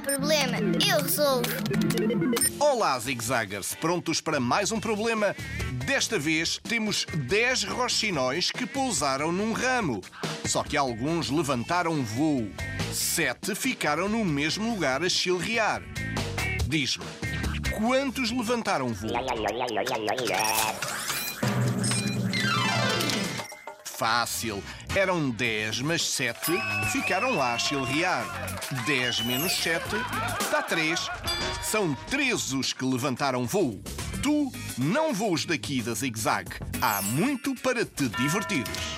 problema, eu resolvo. Olá, zigzaggers! Prontos para mais um problema? Desta vez temos 10 roxinóis que pousaram num ramo. Só que alguns levantaram voo. Sete ficaram no mesmo lugar a chilrear. Diz-me, quantos levantaram voo? Fácil. Eram 10, mas 7 ficaram lá a chilrear. 10 menos 7 dá 3. São 13 os que levantaram voo. Tu não voos daqui da zig-zag. Há muito para te divertires.